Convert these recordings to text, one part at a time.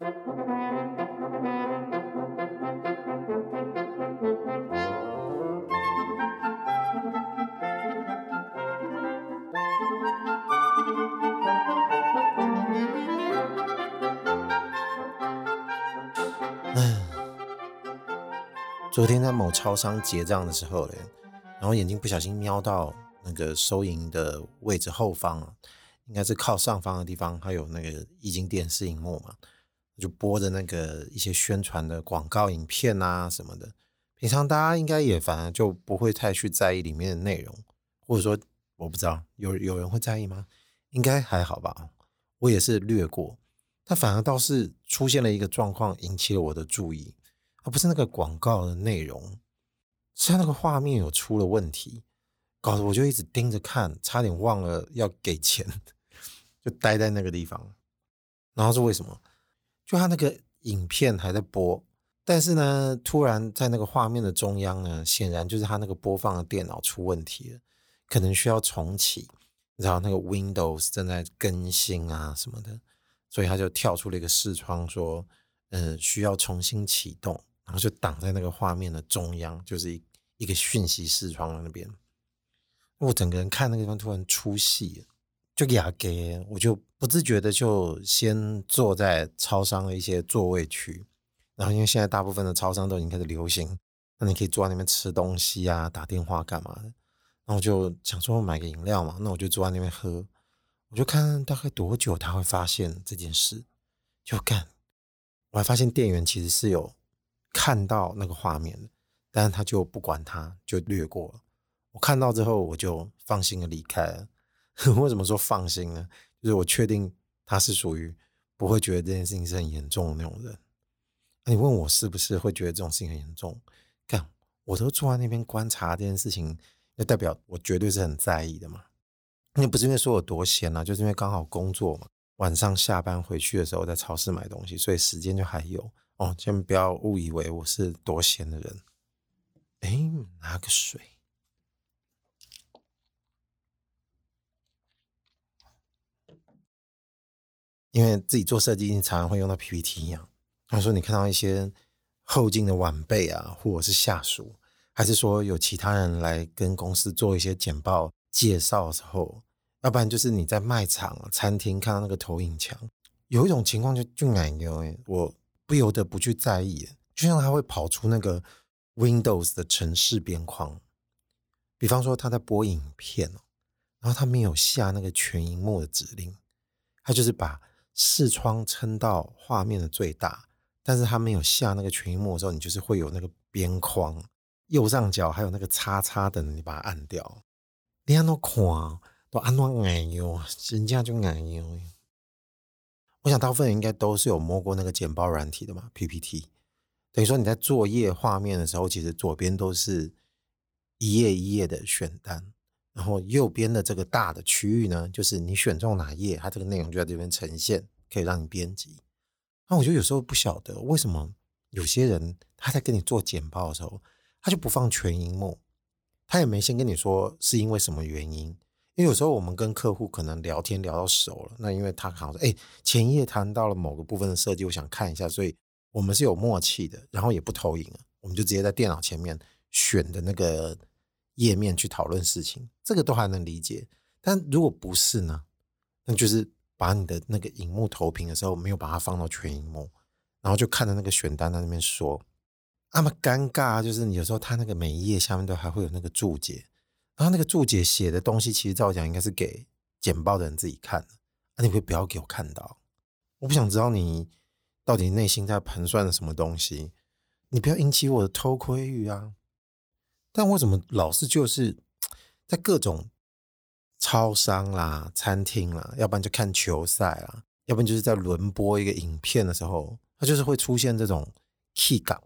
昨天在某超商结账的时候嘞，然后眼睛不小心瞄到那个收银的位置后方，应该是靠上方的地方，还有那个液晶电视荧幕嘛，就播的那个一些宣传的广告影片啊什么的。平常大家应该也反而就不会太去在意里面的内容，或者说我不知道有有人会在意吗？应该还好吧，我也是略过。但反而倒是出现了一个状况，引起了我的注意。而不是那个广告的内容，是他那个画面有出了问题，搞得我就一直盯着看，差点忘了要给钱，就待在那个地方。然后是为什么？就他那个影片还在播，但是呢，突然在那个画面的中央呢，显然就是他那个播放的电脑出问题了，可能需要重启，然后那个 Windows 正在更新啊什么的，所以他就跳出了一个视窗说：“嗯，需要重新启动。”然后就挡在那个画面的中央，就是一一个讯息视窗那边。我整个人看那个地方突然出戏了，就哑给，我就不自觉的就先坐在超商的一些座位区。然后因为现在大部分的超商都已经开始流行，那你可以坐在那边吃东西啊、打电话干嘛的。然后就想说买个饮料嘛，那我就坐在那边喝。我就看大概多久他会发现这件事，就干。我还发现店员其实是有。看到那个画面，但是他就不管他，就略过了。我看到之后，我就放心的离开了。为什么说放心呢？就是我确定他是属于不会觉得这件事情是很严重的那种人。你问我是不是会觉得这种事情很严重？干，我都坐在那边观察这件事情，那代表我绝对是很在意的嘛。那不是因为说我多闲啊，就是因为刚好工作嘛，晚上下班回去的时候在超市买东西，所以时间就还有。哦，先不要误以为我是多闲的人。哎，拿个水，因为自己做设计，常常会用到 PPT 一样。他说，你看到一些后进的晚辈啊，或者是下属，还是说有其他人来跟公司做一些简报介绍的时候，要不然就是你在卖场、餐厅看到那个投影墙，有一种情况就就奶牛哎，我。不由得不去在意，就像他会跑出那个 Windows 的程式边框，比方说他在播影片，然后他没有下那个全萤幕的指令，他就是把视窗撑到画面的最大，但是他没有下那个全幕的时候，你就是会有那个边框，右上角还有那个叉叉的，你把它按掉，你按都看都按到哎呦，人家就哎呦。我想大部分人应该都是有摸过那个简报软体的嘛，PPT。等于说你在作业画面的时候，其实左边都是一页一页的选单，然后右边的这个大的区域呢，就是你选中哪页，它这个内容就在这边呈现，可以让你编辑。那我就有时候不晓得为什么有些人他在跟你做简报的时候，他就不放全荧幕，他也没先跟你说是因为什么原因。因为有时候我们跟客户可能聊天聊到熟了，那因为他好像说，哎，前一页谈到了某个部分的设计，我想看一下，所以我们是有默契的，然后也不投影了，我们就直接在电脑前面选的那个页面去讨论事情，这个都还能理解。但如果不是呢？那就是把你的那个荧幕投屏的时候没有把它放到全荧幕，然后就看着那个选单在那边说，那么尴尬，就是你有时候他那个每一页下面都还会有那个注解。然后那个注解写的东西，其实照讲应该是给简报的人自己看的，那、啊、你会不要给我看到？我不想知道你到底内心在盘算什么东西，你不要引起我的偷窥欲啊！但为什么老是就是在各种超商啦、餐厅啦，要不然就看球赛啦，要不然就是在轮播一个影片的时候，它就是会出现这种 key 感，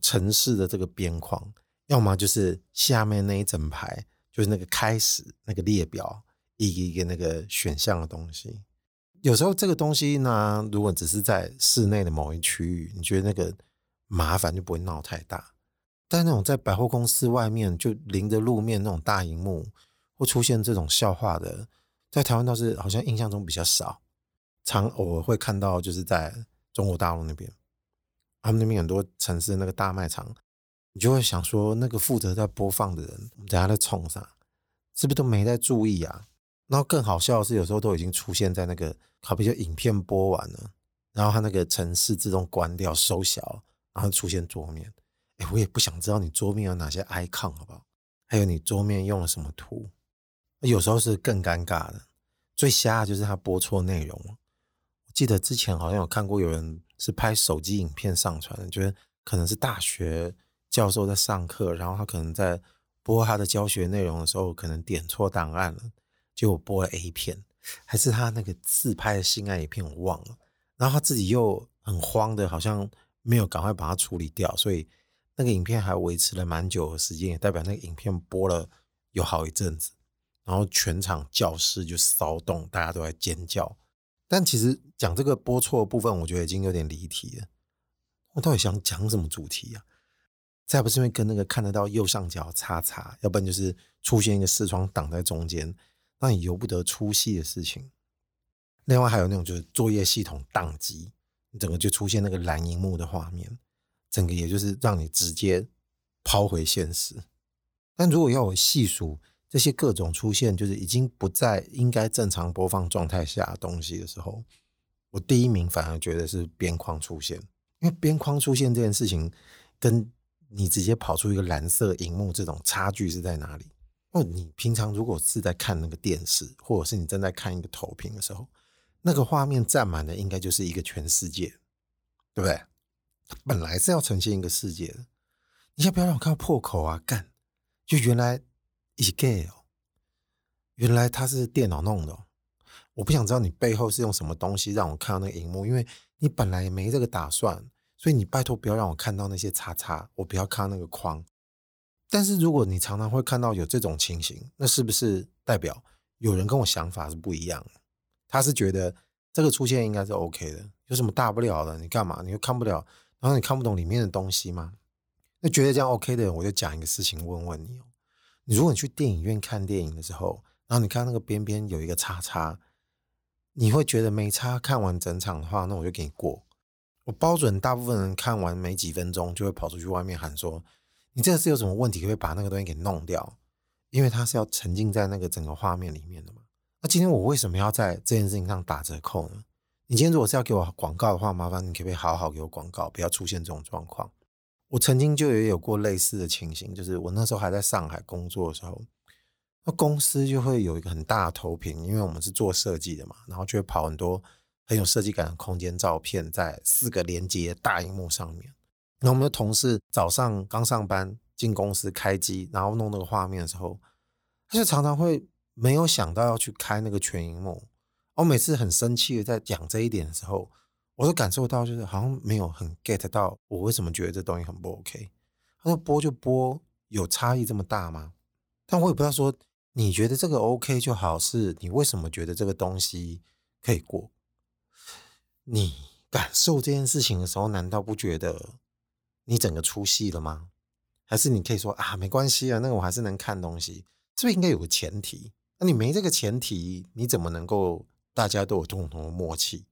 程式的这个边框，要么就是下面那一整排。就是那个开始那个列表，一个一个那个选项的东西。有时候这个东西呢，如果只是在室内的某一区域，你觉得那个麻烦就不会闹太大。但那种在百货公司外面就临着路面那种大荧幕，会出现这种笑话的，在台湾倒是好像印象中比较少，常偶尔会看到，就是在中国大陆那边，他们那边很多城市那个大卖场，你就会想说，那个负责在播放的人，我们等下在冲啥？是不是都没在注意啊？然后更好笑的是，有时候都已经出现在那个，好比就影片播完了，然后它那个城市自动关掉收小，然后出现桌面。哎，我也不想知道你桌面有哪些 icon，好不好？还有你桌面用了什么图？有时候是更尴尬的，最瞎的就是他播错内容。我记得之前好像有看过有人是拍手机影片上传的，觉得可能是大学教授在上课，然后他可能在播他的教学内容的时候，可能点错档案了，结果播了 A 片，还是他那个自拍的性爱影片，我忘了。然后他自己又很慌的，好像没有赶快把它处理掉，所以那个影片还维持了蛮久的时间，也代表那个影片播了有好一阵子。然后全场教室就骚动，大家都在尖叫。但其实讲这个播错的部分，我觉得已经有点离题了。我到底想讲什么主题啊？再不是因为跟那个看得到右上角叉叉，要不然就是出现一个视窗挡在中间，让你由不得出戏的事情。另外还有那种就是作业系统宕机，整个就出现那个蓝萤幕的画面，整个也就是让你直接抛回现实。但如果要我细数，这些各种出现，就是已经不在应该正常播放状态下的东西的时候，我第一名反而觉得是边框出现，因为边框出现这件事情，跟你直接跑出一个蓝色荧幕这种差距是在哪里？哦你平常如果是在看那个电视，或者是你正在看一个投屏的时候，那个画面占满的应该就是一个全世界，对不对？它本来是要呈现一个世界的，你先不要让我看到破口啊！干，就原来。一 gay 哦，原来他是电脑弄的。我不想知道你背后是用什么东西让我看到那个荧幕，因为你本来也没这个打算，所以你拜托不要让我看到那些叉叉，我不要看到那个框。但是如果你常常会看到有这种情形，那是不是代表有人跟我想法是不一样？他是觉得这个出现应该是 OK 的，有什么大不了的？你干嘛？你又看不了，然后你看不懂里面的东西吗？那觉得这样 OK 的人，我就讲一个事情问问你哦。你如果你去电影院看电影的时候，然后你看那个边边有一个叉叉，你会觉得没叉，看完整场的话，那我就给你过。我包准大部分人看完没几分钟就会跑出去外面喊说：“你这个是有什么问题？可不可以把那个东西给弄掉？”因为它是要沉浸在那个整个画面里面的嘛。那今天我为什么要在这件事情上打折扣呢？你今天如果是要给我广告的话，麻烦你可不可以好好给我广告，不要出现这种状况。我曾经就也有过类似的情形，就是我那时候还在上海工作的时候，那公司就会有一个很大的投屏，因为我们是做设计的嘛，然后就会跑很多很有设计感的空间照片在四个连接大荧幕上面。然后我们的同事早上刚上班进公司开机，然后弄那个画面的时候，他就常常会没有想到要去开那个全荧幕。我每次很生气的在讲这一点的时候。我都感受到，就是好像没有很 get 到我为什么觉得这东西很不 OK。他说播就播，有差异这么大吗？但我也不知道说你觉得这个 OK 就好，是你为什么觉得这个东西可以过？你感受这件事情的时候，难道不觉得你整个出戏了吗？还是你可以说啊，没关系啊，那个我还是能看东西，是不是应该有个前提？那你没这个前提，你怎么能够大家都有共同的默契？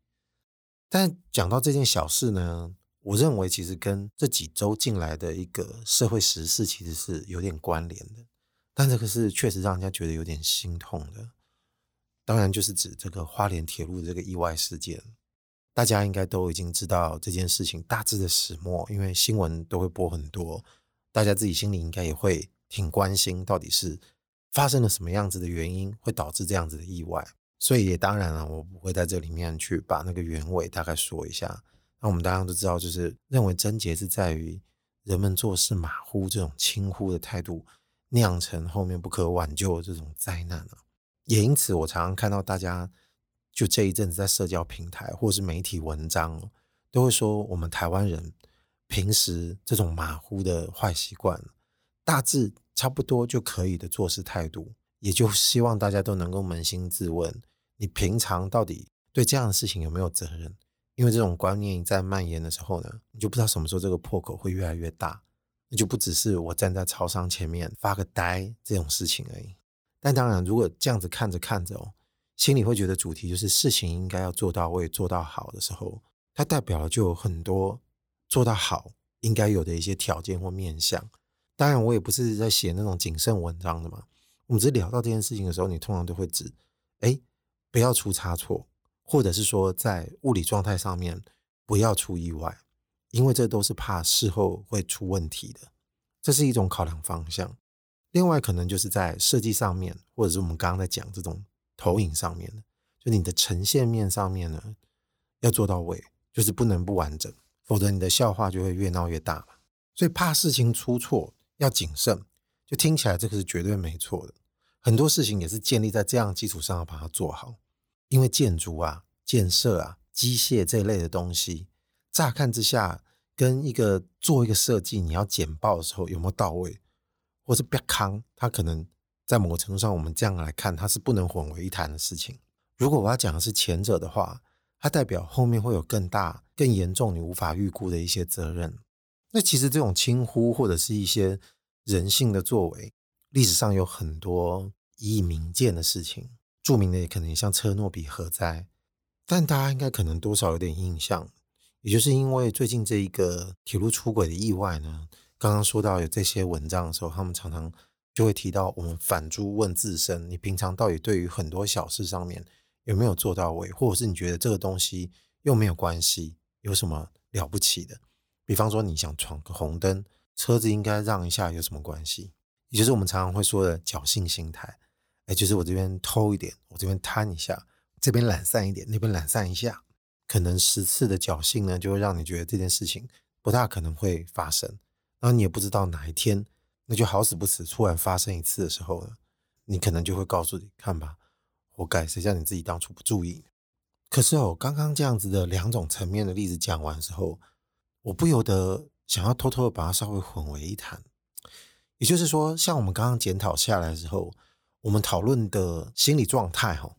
但讲到这件小事呢，我认为其实跟这几周进来的一个社会时事其实是有点关联的。但这个是确实让人家觉得有点心痛的。当然就是指这个花莲铁路的这个意外事件，大家应该都已经知道这件事情大致的始末，因为新闻都会播很多，大家自己心里应该也会挺关心，到底是发生了什么样子的原因会导致这样子的意外。所以也当然了，我不会在这里面去把那个原委大概说一下。那我们大家都知道，就是认为症结是在于人们做事马虎这种轻忽的态度，酿成后面不可挽救的这种灾难了。也因此，我常常看到大家就这一阵子在社交平台或是媒体文章，都会说我们台湾人平时这种马虎的坏习惯，大致差不多就可以的做事态度，也就希望大家都能够扪心自问。你平常到底对这样的事情有没有责任？因为这种观念在蔓延的时候呢，你就不知道什么时候这个破口会越来越大。那就不只是我站在超商前面发个呆这种事情而已。但当然，如果这样子看着看着哦，心里会觉得主题就是事情应该要做到位、做到好的时候，它代表了就有很多做到好应该有的一些条件或面向。当然，我也不是在写那种谨慎文章的嘛。我们只聊到这件事情的时候，你通常都会指，哎，不要出差错，或者是说在物理状态上面不要出意外，因为这都是怕事后会出问题的，这是一种考量方向。另外，可能就是在设计上面，或者是我们刚刚在讲这种投影上面的，就你的呈现面上面呢，要做到位，就是不能不完整，否则你的笑话就会越闹越大嘛。所以怕事情出错，要谨慎，就听起来这个是绝对没错的。很多事情也是建立在这样基础上要把它做好，因为建筑啊、建设啊、机械这一类的东西，乍看之下跟一个做一个设计，你要简报的时候有没有到位？或是别康，它可能在某个程度上，我们这样来看，它是不能混为一谈的事情。如果我要讲的是前者的话，它代表后面会有更大、更严重、你无法预估的一些责任。那其实这种轻忽或者是一些人性的作为，历史上有很多以以名鉴的事情，著名的也可能像车诺比核灾，但大家应该可能多少有点印象，也就是因为最近这一个铁路出轨的意外呢。刚刚说到有这些文章的时候，他们常常就会提到我们反诸问自身：你平常到底对于很多小事上面有没有做到位，或者是你觉得这个东西又没有关系，有什么了不起的？比方说你想闯个红灯，车子应该让一下，有什么关系？也就是我们常常会说的侥幸心态，哎，就是我这边偷一点，我这边贪一下，这边懒散一点，那边懒散一下，可能十次的侥幸呢，就会让你觉得这件事情不大可能会发生。然后你也不知道哪一天，那就好死不死突然发生一次的时候呢，你可能就会告诉你看吧，活该，谁叫你自己当初不注意。可是哦，刚刚这样子的两种层面的例子讲完之后，我不由得想要偷偷的把它稍微混为一谈。也就是说，像我们刚刚检讨下来之后，我们讨论的心理状态，哈，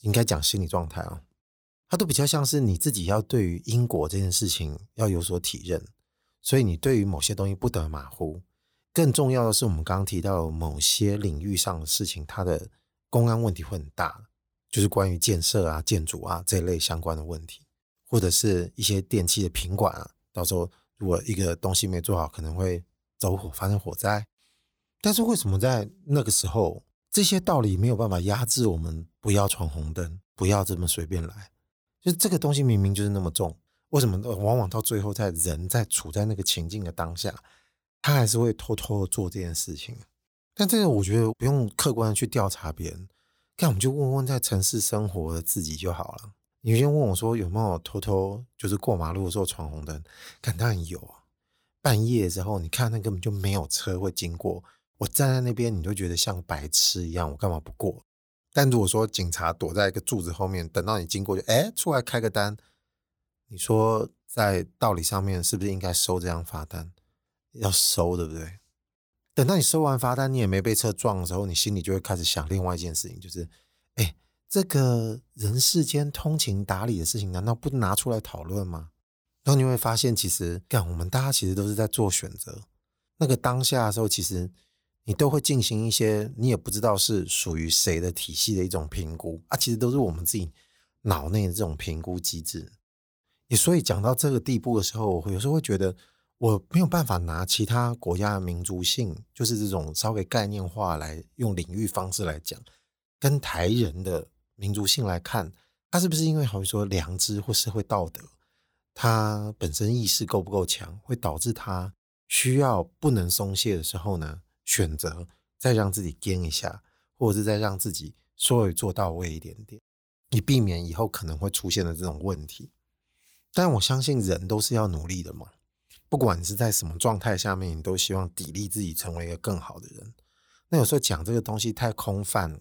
应该讲心理状态啊，它都比较像是你自己要对于因果这件事情要有所体认。所以你对于某些东西不得马虎，更重要的是，我们刚刚提到某些领域上的事情，它的公安问题会很大，就是关于建设啊、建筑啊这一类相关的问题，或者是一些电器的品管啊，到时候如果一个东西没做好，可能会走火发生火灾。但是为什么在那个时候，这些道理没有办法压制我们不要闯红灯，不要这么随便来？就这个东西明明就是那么重。为什么往往到最后，在人在处在那个情境的当下，他还是会偷偷的做这件事情？但这个我觉得不用客观的去调查别人，那我们就问问在城市生活的自己就好了。你先问我说有没有偷偷就是过马路的时候闯红灯？当然有啊！半夜之后，你看那根本就没有车会经过，我站在那边，你就觉得像白痴一样，我干嘛不过？但如果说警察躲在一个柱子后面，等到你经过就哎出来开个单。你说在道理上面是不是应该收这张罚单？要收，对不对？等到你收完罚单，你也没被车撞的时候，你心里就会开始想另外一件事情，就是，哎，这个人世间通情达理的事情，难道不拿出来讨论吗？然后你会发现，其实干我们大家其实都是在做选择。那个当下的时候，其实你都会进行一些你也不知道是属于谁的体系的一种评估啊，其实都是我们自己脑内的这种评估机制。也所以讲到这个地步的时候，我有时候会觉得我没有办法拿其他国家的民族性，就是这种稍微概念化来用领域方式来讲，跟台人的民族性来看，他是不是因为好比说良知或社会道德，他本身意识够不够强，会导致他需要不能松懈的时候呢，选择再让自己颠一下，或者是再让自己稍微做到位一点点，以避免以后可能会出现的这种问题。但我相信人都是要努力的嘛，不管你是在什么状态下面，你都希望砥砺自己成为一个更好的人。那有时候讲这个东西太空泛，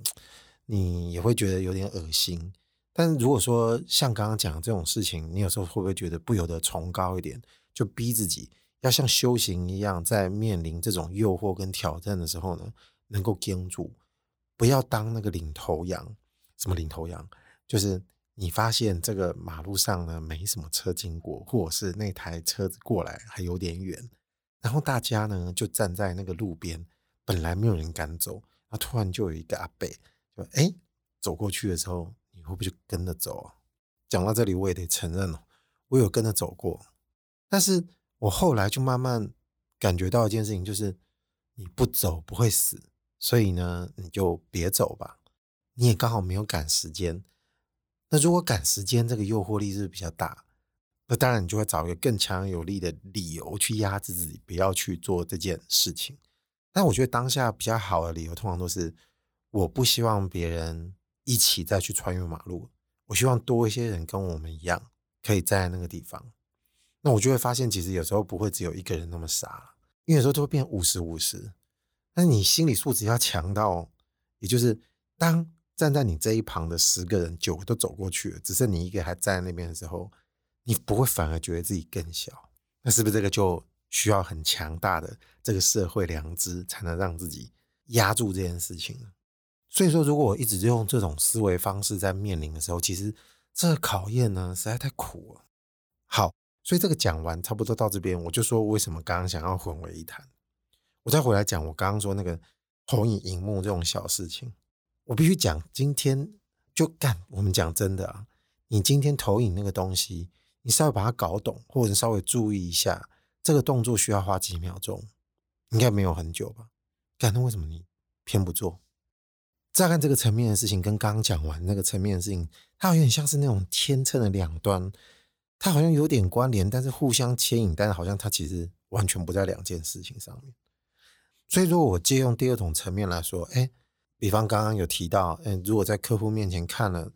你也会觉得有点恶心。但如果说像刚刚讲这种事情，你有时候会不会觉得不由得崇高一点，就逼自己要像修行一样，在面临这种诱惑跟挑战的时候呢，能够坚住，不要当那个领头羊。什么领头羊？就是。你发现这个马路上呢，没什么车经过，或者是那台车子过来还有点远，然后大家呢就站在那个路边，本来没有人敢走，然后突然就有一个阿伯就哎走过去的时候，你会不会就跟着走啊？讲到这里，我也得承认哦，我有跟着走过，但是我后来就慢慢感觉到一件事情，就是你不走不会死，所以呢，你就别走吧。你也刚好没有赶时间。那如果赶时间，这个诱惑力是比较大，那当然你就会找一个更强有力的理由去压制自己，不要去做这件事情。但我觉得当下比较好的理由，通常都是我不希望别人一起再去穿越马路，我希望多一些人跟我们一样，可以在那个地方。那我就会发现，其实有时候不会只有一个人那么傻，因为有时候都会变五十五十。但是你心理素质要强到，也就是当。站在你这一旁的十个人，九个都走过去了，只剩你一个还站在那边的时候，你不会反而觉得自己更小？那是不是这个就需要很强大的这个社会良知，才能让自己压住这件事情呢？所以说，如果我一直用这种思维方式在面临的时候，其实这个考验呢，实在太苦了。好，所以这个讲完差不多到这边，我就说为什么刚刚想要混为一谈，我再回来讲我刚刚说那个投影荧幕这种小事情。我必须讲，今天就干。我们讲真的啊，你今天投影那个东西，你稍微把它搞懂，或者稍微注意一下，这个动作需要花几秒钟，应该没有很久吧？干，那为什么你偏不做？再看这个层面的事情，跟刚刚讲完那个层面的事情，它有点像是那种天秤的两端，它好像有点关联，但是互相牵引，但是好像它其实完全不在两件事情上面。所以，如果我借用第二种层面来说，哎。比方刚刚有提到，嗯，如果在客户面前看了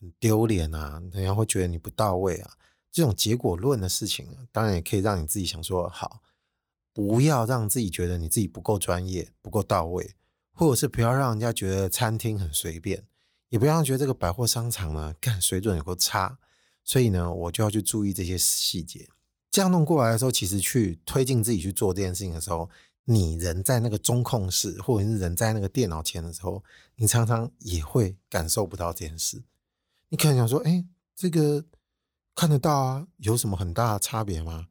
很丢脸啊，人家会觉得你不到位啊，这种结果论的事情，当然也可以让你自己想说，好，不要让自己觉得你自己不够专业、不够到位，或者是不要让人家觉得餐厅很随便，也不要觉得这个百货商场呢，干水准有够差，所以呢，我就要去注意这些细节。这样弄过来的时候，其实去推进自己去做这件事情的时候。你人在那个中控室，或者是人在那个电脑前的时候，你常常也会感受不到这件事。你可能想说：“哎，这个看得到啊，有什么很大的差别吗？”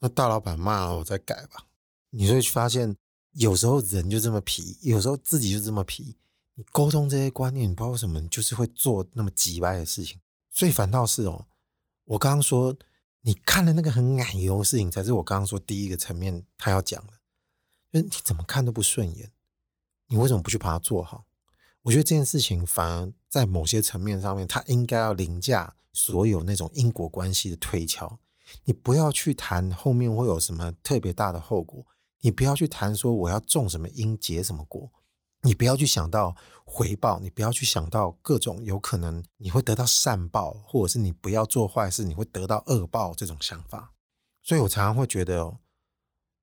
那大老板骂了我再改吧。你就会发现，有时候人就这么皮，有时候自己就这么皮。你沟通这些观念，你不知道为什么，你就是会做那么机掰的事情。所以反倒是哦，我刚刚说你看了那个很奶油的事情，才是我刚刚说第一个层面他要讲的。就是你怎么看都不顺眼，你为什么不去把它做好？我觉得这件事情反而在某些层面上面，它应该要凌驾所有那种因果关系的推敲。你不要去谈后面会有什么特别大的后果，你不要去谈说我要种什么因结什么果，你不要去想到回报，你不要去想到各种有可能你会得到善报，或者是你不要做坏事你会得到恶报这种想法。所以我常常会觉得。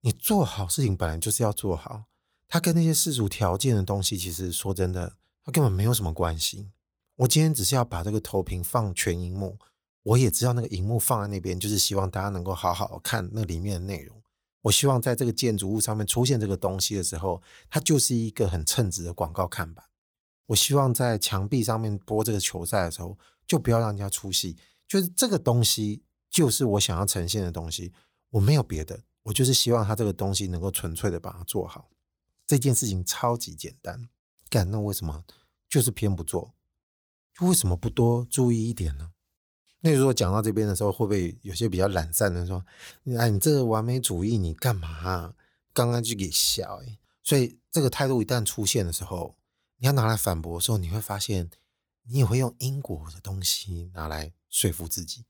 你做好事情本来就是要做好，它跟那些世俗条件的东西，其实说真的，它根本没有什么关系。我今天只是要把这个投屏放全荧幕，我也知道那个荧幕放在那边，就是希望大家能够好好看那里面的内容。我希望在这个建筑物上面出现这个东西的时候，它就是一个很称职的广告看板。我希望在墙壁上面播这个球赛的时候，就不要让人家出戏，就是这个东西就是我想要呈现的东西，我没有别的。我就是希望他这个东西能够纯粹的把它做好，这件事情超级简单，干，那为什么就是偏不做？就为什么不多注意一点呢？那如果讲到这边的时候，会不会有些比较懒散的说：“哎，你这个完美主义，你干嘛？刚刚就给笑哎。”所以这个态度一旦出现的时候，你要拿来反驳的时候，你会发现你也会用因果的东西拿来说服自己。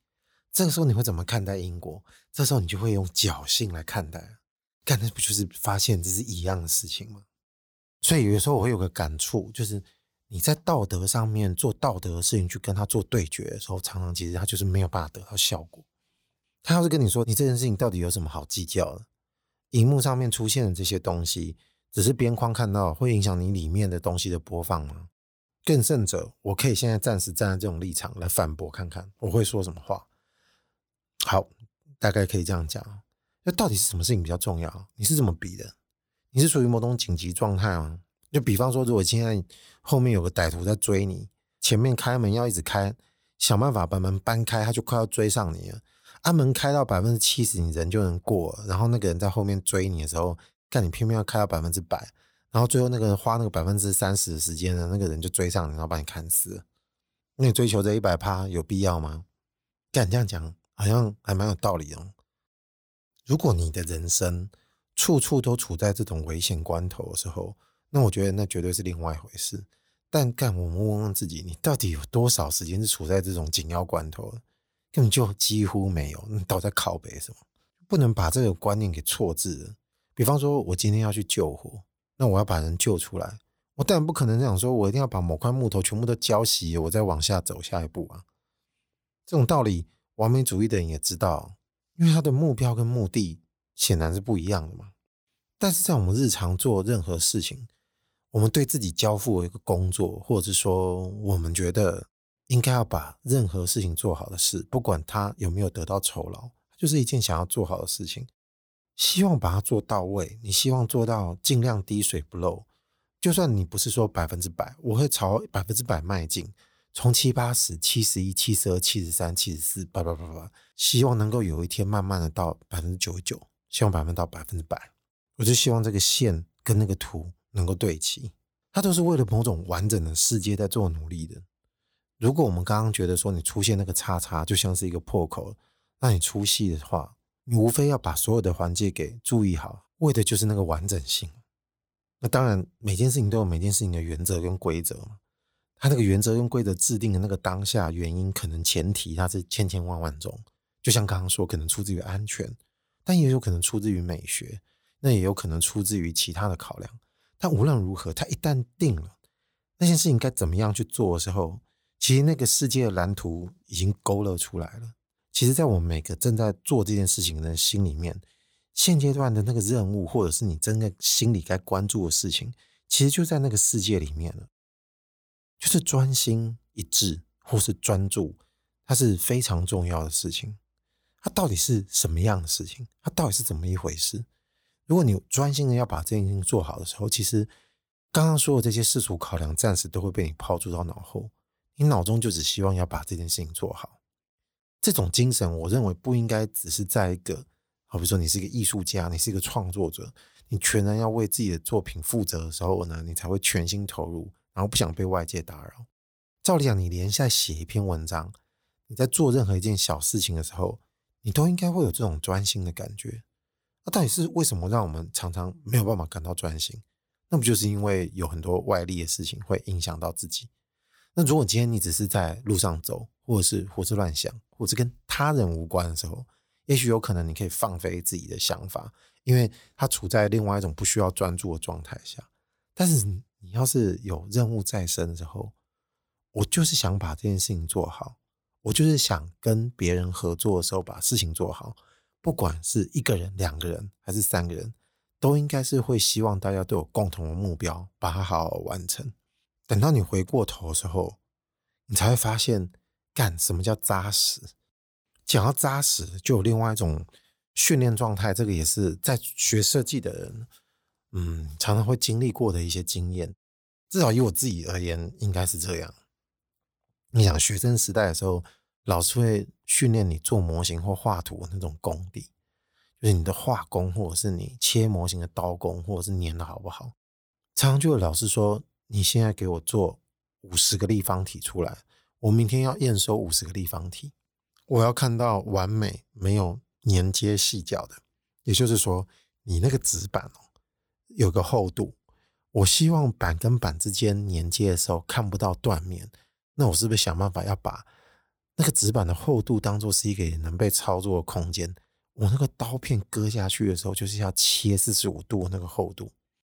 这个时候你会怎么看待因果？这时候你就会用侥幸来看待，干，那不就是发现这是一样的事情吗？所以有时候我会有个感触，就是你在道德上面做道德的事情去跟他做对决的时候，常常其实他就是没有办法得到效果。他要是跟你说，你这件事情到底有什么好计较的？荧幕上面出现的这些东西，只是边框看到，会影响你里面的东西的播放吗？更甚者，我可以现在暂时站在这种立场来反驳看看，我会说什么话？好，大概可以这样讲。那到底是什么事情比较重要？你是怎么比的？你是属于某种紧急状态吗？就比方说，如果现在后面有个歹徒在追你，前面开门要一直开，想办法把门搬开，他就快要追上你了。按、啊、门开到百分之七十，你人就能过。然后那个人在后面追你的时候，看你偏偏要开到百分之百，然后最后那个人花那个百分之三十的时间呢，那个人就追上你，然后把你砍死。那你追求这一百趴有必要吗？干这样讲。好像还蛮有道理哦。如果你的人生处处都处在这种危险关头的时候，那我觉得那绝对是另外一回事。但干，我们问问自己，你到底有多少时间是处在这种紧要关头？根本就几乎没有。你倒在靠北什么？不能把这个观念给错置了。比方说，我今天要去救火，那我要把人救出来，我当然不可能这样说，我一定要把某块木头全部都浇熄，我再往下走下一步啊。这种道理，完美主义的人也知道，因为他的目标跟目的显然是不一样的嘛。但是在我们日常做任何事情，我们对自己交付一个工作，或者是说我们觉得应该要把任何事情做好的事，不管他有没有得到酬劳，就是一件想要做好的事情。希望把它做到位，你希望做到尽量滴水不漏。就算你不是说百分之百，我会朝百分之百迈进，从七八十、七十一、七十二、七十三、七十四，叭叭叭叭，希望能够有一天慢慢的到百分之九十九，希望百分之到百分之百。我就希望这个线跟那个图能够对齐，它都是为了某种完整的世界在做努力的。如果我们刚刚觉得说你出现那个叉叉就像是一个破口，那你出戏的话。你无非要把所有的环节给注意好，为的就是那个完整性。那当然，每件事情都有每件事情的原则跟规则嘛。它那个原则跟规则制定的那个当下原因，可能前提它是千千万万种。就像刚刚说，可能出自于安全，但也有可能出自于美学，那也有可能出自于其他的考量。但无论如何，他一旦定了那件事情该怎么样去做的时候，其实那个世界的蓝图已经勾勒出来了。其实，在我们每个正在做这件事情的人心里面，现阶段的那个任务，或者是你真的心里该关注的事情，其实就在那个世界里面了。就是专心一致，或是专注，它是非常重要的事情。它到底是什么样的事情？它到底是怎么一回事？如果你专心的要把这件事情做好的时候，其实刚刚说的这些世俗考量，暂时都会被你抛诸到脑后。你脑中就只希望要把这件事情做好。这种精神，我认为不应该只是在一个，好比说你是一个艺术家，你是一个创作者，你全然要为自己的作品负责的时候呢，你才会全心投入，然后不想被外界打扰。照理讲，你连下写一篇文章，你在做任何一件小事情的时候，你都应该会有这种专心的感觉。那到底是为什么让我们常常没有办法感到专心？那不就是因为有很多外力的事情会影响到自己？那如果今天你只是在路上走，或者是胡思乱想，或者跟他人无关的时候，也许有可能你可以放飞自己的想法，因为他处在另外一种不需要专注的状态下。但是你要是有任务在身的时候，我就是想把这件事情做好，我就是想跟别人合作的时候把事情做好，不管是一个人、两个人还是三个人，都应该是会希望大家都有共同的目标，把它好好完成。等到你回过头的时候，你才会发现。干什么叫扎实？讲到扎实，就有另外一种训练状态。这个也是在学设计的人，嗯，常常会经历过的一些经验。至少以我自己而言，应该是这样。你想学生时代的时候，老师会训练你做模型或画图的那种功底，就是你的画工，或者是你切模型的刀工，或者是粘的好不好。常常就有老师说：“你现在给我做五十个立方体出来。”我明天要验收五十个立方体，我要看到完美没有粘接细角的，也就是说，你那个纸板哦，有个厚度，我希望板跟板之间粘接的时候看不到断面，那我是不是想办法要把那个纸板的厚度当做是一个能被操作的空间？我那个刀片割下去的时候，就是要切四十五度那个厚度，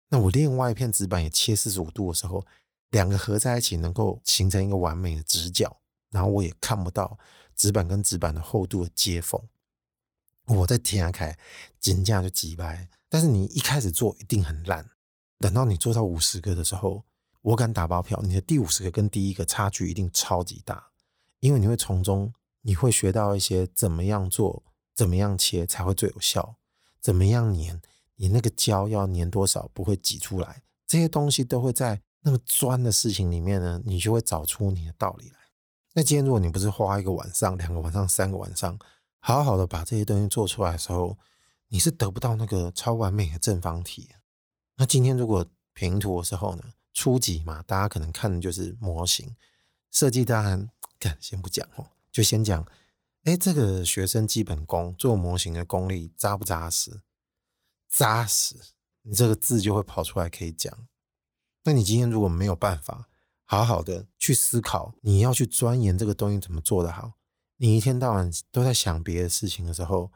那我另外一片纸板也切四十五度的时候。两个合在一起能够形成一个完美的直角，然后我也看不到纸板跟纸板的厚度的接缝。我在天涯开金价就几百，但是你一开始做一定很烂，等到你做到五十个的时候，我敢打包票，你的第五十个跟第一个差距一定超级大，因为你会从中你会学到一些怎么样做，怎么样切才会最有效，怎么样粘，你那个胶要粘多少不会挤出来，这些东西都会在。那个钻的事情里面呢，你就会找出你的道理来。那今天如果你不是花一个晚上、两个晚上、三个晚上，好好的把这些东西做出来的时候，你是得不到那个超完美的正方体。那今天如果平图的时候呢，初级嘛，大家可能看的就是模型设计。当然，先不讲哦，就先讲哎，这个学生基本功做模型的功力扎不扎实？扎实，你这个字就会跑出来可以讲。那你今天如果没有办法好好的去思考，你要去钻研这个东西怎么做得好，你一天到晚都在想别的事情的时候，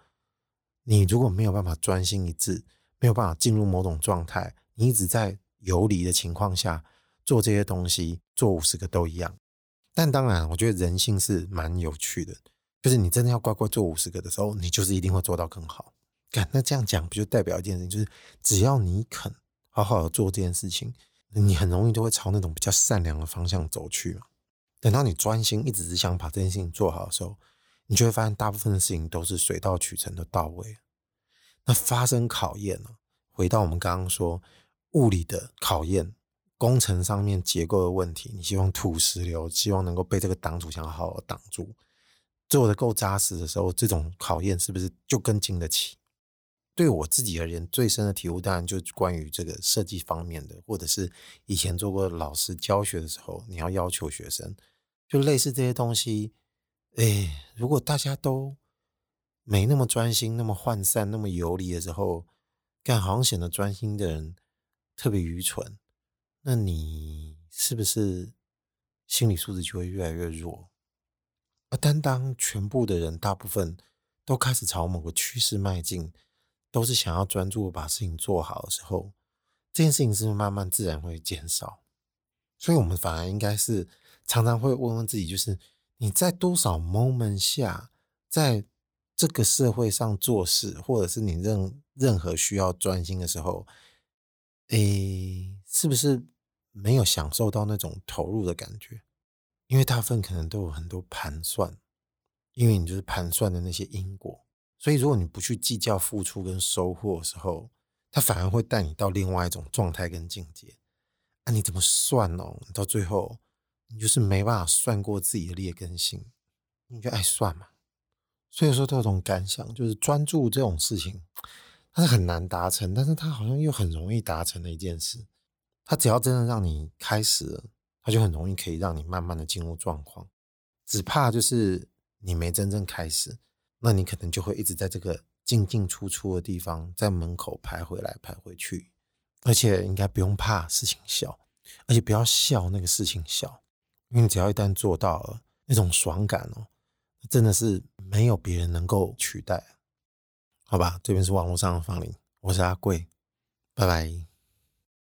你如果没有办法专心一致，没有办法进入某种状态，你一直在游离的情况下做这些东西，做五十个都一样。但当然，我觉得人性是蛮有趣的。就是你真的要乖乖做五十个的时候，你就是一定会做到更好。干，那这样讲不就代表一件事情，就是只要你肯好好的做这件事情，你很容易就会朝那种比较善良的方向走去嘛。等到你专心一直只想把这件事情做好的时候，你就会发现大部分的事情都是水到渠成的到位。那发生考验了，回到我们刚刚说物理的考验，工程上面结构的问题，你希望土石流，希望能够被这个挡土墙好好挡住。做的够扎实的时候，这种考验是不是就更经得起？对我自己而言，最深的体悟当然就是关于这个设计方面的，或者是以前做过老师教学的时候，你要要求学生，就类似这些东西。哎，如果大家都没那么专心、那么涣散、那么游离的时候，干好像显得专心的人特别愚蠢，那你是不是心理素质就会越来越弱？而单当全部的人大部分都开始朝某个趋势迈进，都是想要专注把事情做好的时候，这件事情是不是慢慢自然会减少？所以，我们反而应该是常常会问问自己，就是你在多少 moment 下，在这个社会上做事，或者是你任任何需要专心的时候，诶，是不是没有享受到那种投入的感觉？因为大部分可能都有很多盘算，因为你就是盘算的那些因果，所以如果你不去计较付出跟收获的时候，它反而会带你到另外一种状态跟境界。啊、你怎么算哦？到最后你就是没办法算过自己的劣根性，你就爱算嘛。所以说，这种感想就是专注这种事情，它是很难达成，但是它好像又很容易达成的一件事。它只要真的让你开始了。它就很容易可以让你慢慢的进入状况，只怕就是你没真正开始，那你可能就会一直在这个进进出出的地方，在门口徘徊来徘徊去，而且应该不用怕事情小，而且不要笑那个事情小，因为只要一旦做到了那种爽感哦，真的是没有别人能够取代。好吧，这边是网络上的芳邻，我是阿贵，拜拜。